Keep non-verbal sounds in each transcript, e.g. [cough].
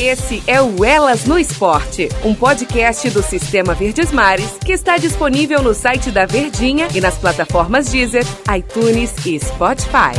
Esse é o Elas no Esporte, um podcast do Sistema Verdes Mares que está disponível no site da Verdinha e nas plataformas Deezer, iTunes e Spotify.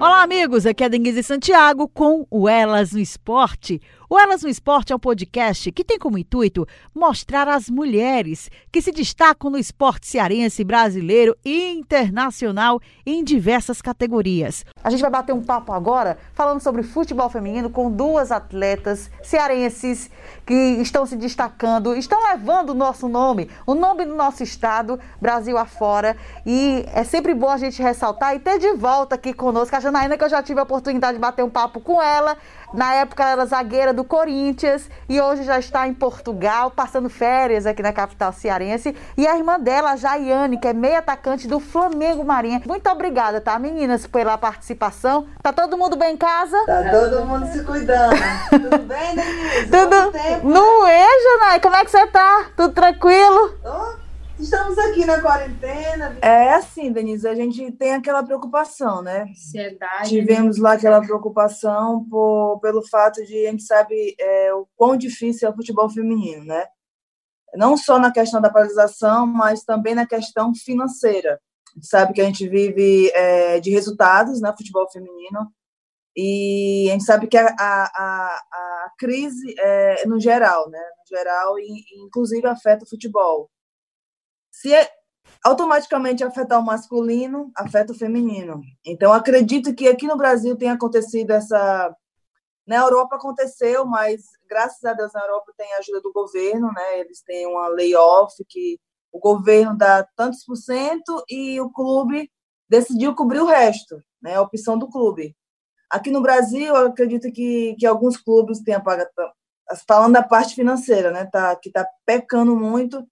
Olá, amigos. Aqui é a Denise Santiago com o Elas no Esporte. O Elas no Esporte é um podcast que tem como intuito mostrar as mulheres que se destacam no esporte cearense, brasileiro e internacional em diversas categorias. A gente vai bater um papo agora falando sobre futebol feminino com duas atletas cearenses que estão se destacando, estão levando o nosso nome, o nome do nosso estado, Brasil afora. E é sempre bom a gente ressaltar e ter de volta aqui conosco a Janaína, que eu já tive a oportunidade de bater um papo com ela. Na época ela era zagueira do Corinthians e hoje já está em Portugal, passando férias aqui na capital cearense. E a irmã dela, a Jaiane, que é meia atacante do Flamengo Marinha. Muito obrigada, tá, meninas, pela participação. Tá todo mundo bem em casa? Tá todo mundo se cuidando. Tudo bem, Denise? [laughs] Tudo. Tempo, Não é, Janai? Como é que você tá? Tudo tranquilo? Oh, estamos aqui na quarentena. É assim, Denise, a gente tem aquela preocupação, né? Ansiedade. Tivemos lá aquela preocupação por, pelo fato de a gente sabe é, o quão difícil é o futebol feminino, né? Não só na questão da paralisação, mas também na questão financeira. A gente sabe que a gente vive é, de resultados, né? Futebol feminino. E a gente sabe que a, a, a, a crise é no geral, né? No geral, e, inclusive afeta o futebol. Se é, automaticamente afetar o masculino, afeta o feminino. Então, acredito que aqui no Brasil tenha acontecido essa. Na Europa aconteceu, mas graças a Deus na Europa tem a ajuda do governo, né? Eles têm uma layoff que o governo dá tantos por cento e o clube decidiu cobrir o resto, né? A opção do clube. Aqui no Brasil, eu acredito que, que alguns clubes tenham pagado, falando da parte financeira, né? Tá, que está pecando muito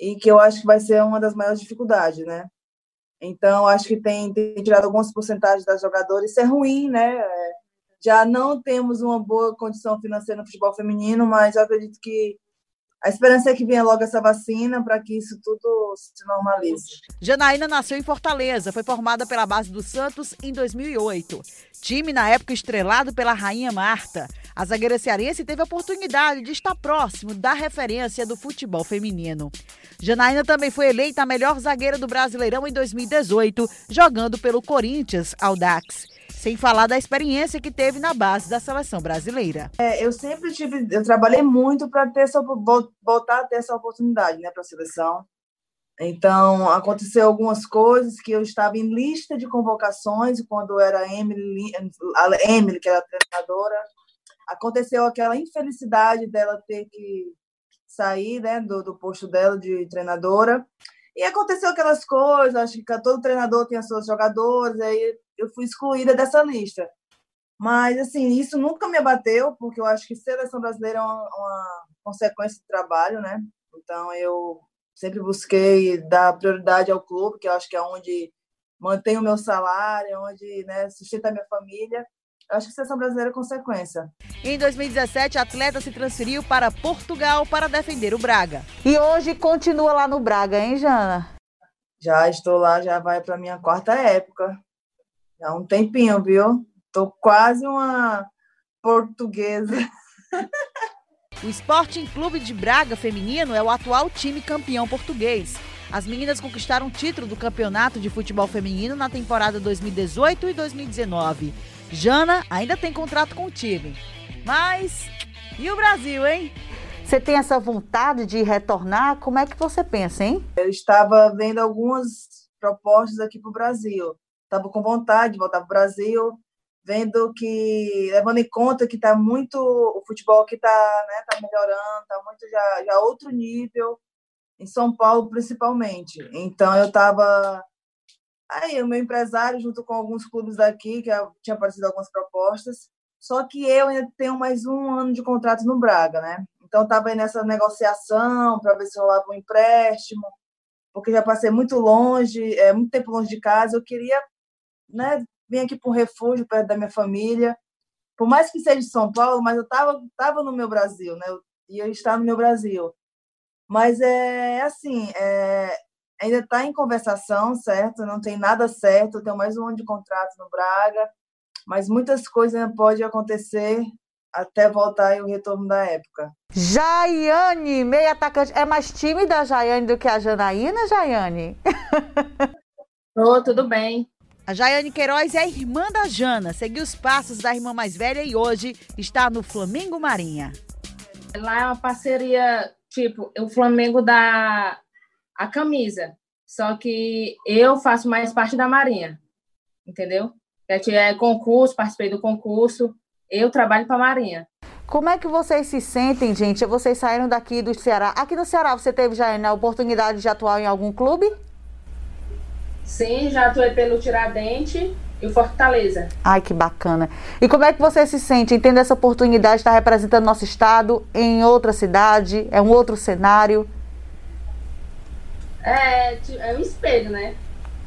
e que eu acho que vai ser uma das maiores dificuldades, né? Então, acho que tem, tem tirado algumas porcentagens das jogadoras, isso é ruim, né? Já não temos uma boa condição financeira no futebol feminino, mas eu acredito que a esperança é que venha logo essa vacina para que isso tudo se normalize. Janaína nasceu em Fortaleza, foi formada pela base do Santos em 2008. Time na época estrelado pela Rainha Marta. A zagueira cearense teve a oportunidade de estar próximo da referência do futebol feminino. Janaína também foi eleita a melhor zagueira do Brasileirão em 2018, jogando pelo Corinthians Audax. Sem falar da experiência que teve na base da seleção brasileira. É, eu sempre tive, eu trabalhei muito para ter essa, voltar a ter essa oportunidade, né, para a seleção. Então, aconteceu algumas coisas que eu estava em lista de convocações quando era Emily, a Emily, que era a treinadora. Aconteceu aquela infelicidade dela ter que sair né, do, do posto dela de treinadora. E aconteceu aquelas coisas, acho que todo treinador tem as seus jogadores, aí eu fui excluída dessa lista. Mas, assim, isso nunca me abateu, porque eu acho que seleção brasileira é uma, uma consequência do trabalho, né? Então, eu sempre busquei dar prioridade ao clube, que eu acho que é onde mantém o meu salário, onde né, sustenta a minha família. Eu acho que a seleção brasileira é consequência. Em 2017, a atleta se transferiu para Portugal para defender o Braga. E hoje continua lá no Braga, hein, Jana? Já estou lá, já vai para minha quarta época. Já há um tempinho, viu? Tô quase uma portuguesa. O Sporting Clube de Braga Feminino é o atual time campeão português. As meninas conquistaram o título do campeonato de futebol feminino na temporada 2018 e 2019. Jana ainda tem contrato com o time. Mas e o Brasil, hein? Você tem essa vontade de retornar? Como é que você pensa, hein? Eu estava vendo algumas propostas aqui para o Brasil. Estava com vontade de voltar para o Brasil, vendo que, levando em conta que está muito, o futebol aqui está né, tá melhorando, está muito já, já outro nível, em São Paulo principalmente. Então eu estava. Aí o meu empresário, junto com alguns clubes daqui, que tinha aparecido algumas propostas, só que eu ainda tenho mais um ano de contrato no Braga, né? Então estava aí nessa negociação para ver se rolava um empréstimo, porque já passei muito longe, é, muito tempo longe de casa, eu queria né, vim aqui para um refúgio perto da minha família. Por mais que seja de São Paulo, mas eu estava tava no meu Brasil, né? Eu ia estar no meu Brasil. Mas é assim, é, ainda está em conversação, certo? Não tem nada certo. Tenho mais um ano de contrato no Braga, mas muitas coisas ainda podem acontecer até voltar o retorno da época. Jaiane, meia atacante. É mais tímida a Jaiane do que a Janaína, Jaiane? [laughs] Ô, tudo bem. A Jaiane Queiroz é a irmã da Jana, seguiu os passos da irmã mais velha e hoje está no Flamengo Marinha. Lá é uma parceria, tipo, o Flamengo dá a camisa, só que eu faço mais parte da Marinha, entendeu? É concurso, participei do concurso, eu trabalho para a Marinha. Como é que vocês se sentem, gente? Vocês saíram daqui do Ceará. Aqui no Ceará, você teve já a oportunidade de atuar em algum clube? Sim, já atuei pelo Tiradente e o Fortaleza. Ai, que bacana. E como é que você se sente tendo essa oportunidade de estar representando nosso estado em outra cidade? É um outro cenário? É, é um espelho, né?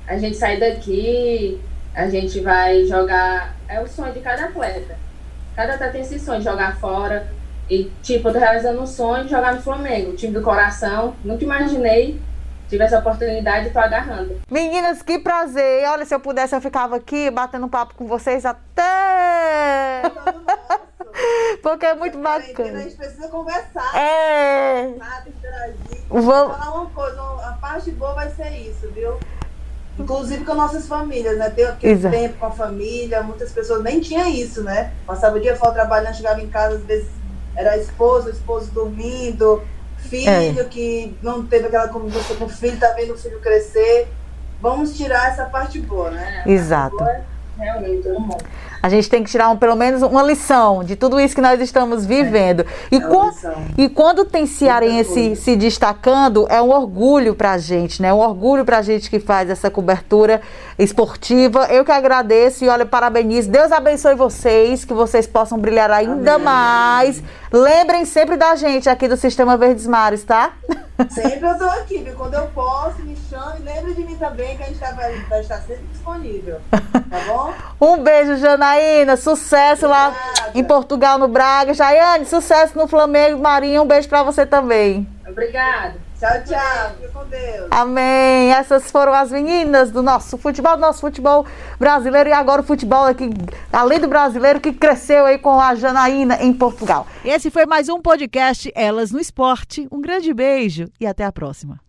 A gente sai daqui, a gente vai jogar. É o sonho de cada atleta. Cada atleta tem esse sonho jogar fora. E, tipo, eu tô realizando um sonho de jogar no Flamengo, time do coração. Nunca imaginei tive essa oportunidade e tô agarrando. Meninas, que prazer. Olha, se eu pudesse, eu ficava aqui batendo papo com vocês até. Porque é muito bacana. A gente precisa conversar. É. Sabe, interagir. Vamos... Vou falar uma coisa, a parte boa vai ser isso, viu? Inclusive com nossas famílias, né? Ter aquele Exato. tempo com a família, muitas pessoas nem tinham isso, né? Passava o dia fora trabalhando, chegava em casa, às vezes era a esposa, o esposo dormindo, filho é. que não teve aquela convivência com o filho, tá vendo o filho crescer. Vamos tirar essa parte boa, né? Exato. Todo mundo. A gente tem que tirar um, pelo menos uma lição de tudo isso que nós estamos vivendo. É, e, é e, quando tem cearense se destacando, é um orgulho para a gente, né? Um orgulho para a gente que faz essa cobertura esportiva. Eu que agradeço e olha, parabenizo. Deus abençoe vocês, que vocês possam brilhar ainda Amém. mais. Lembrem sempre da gente aqui do Sistema Verdes Mares, tá? Sempre eu estou aqui, viu? Quando eu posso, me chame. Também, que a gente tá, vai, vai estar sempre disponível. Tá bom? [laughs] um beijo, Janaína. Sucesso Obrigada. lá em Portugal, no Braga. Jaiane, sucesso no Flamengo. Marinha, um beijo para você também. Obrigada. Tchau, tchau. Fique com Deus. Amém. Essas foram as meninas do nosso futebol, do nosso futebol brasileiro e agora o futebol aqui, além do brasileiro, que cresceu aí com a Janaína em Portugal. Esse foi mais um podcast Elas no Esporte. Um grande beijo e até a próxima.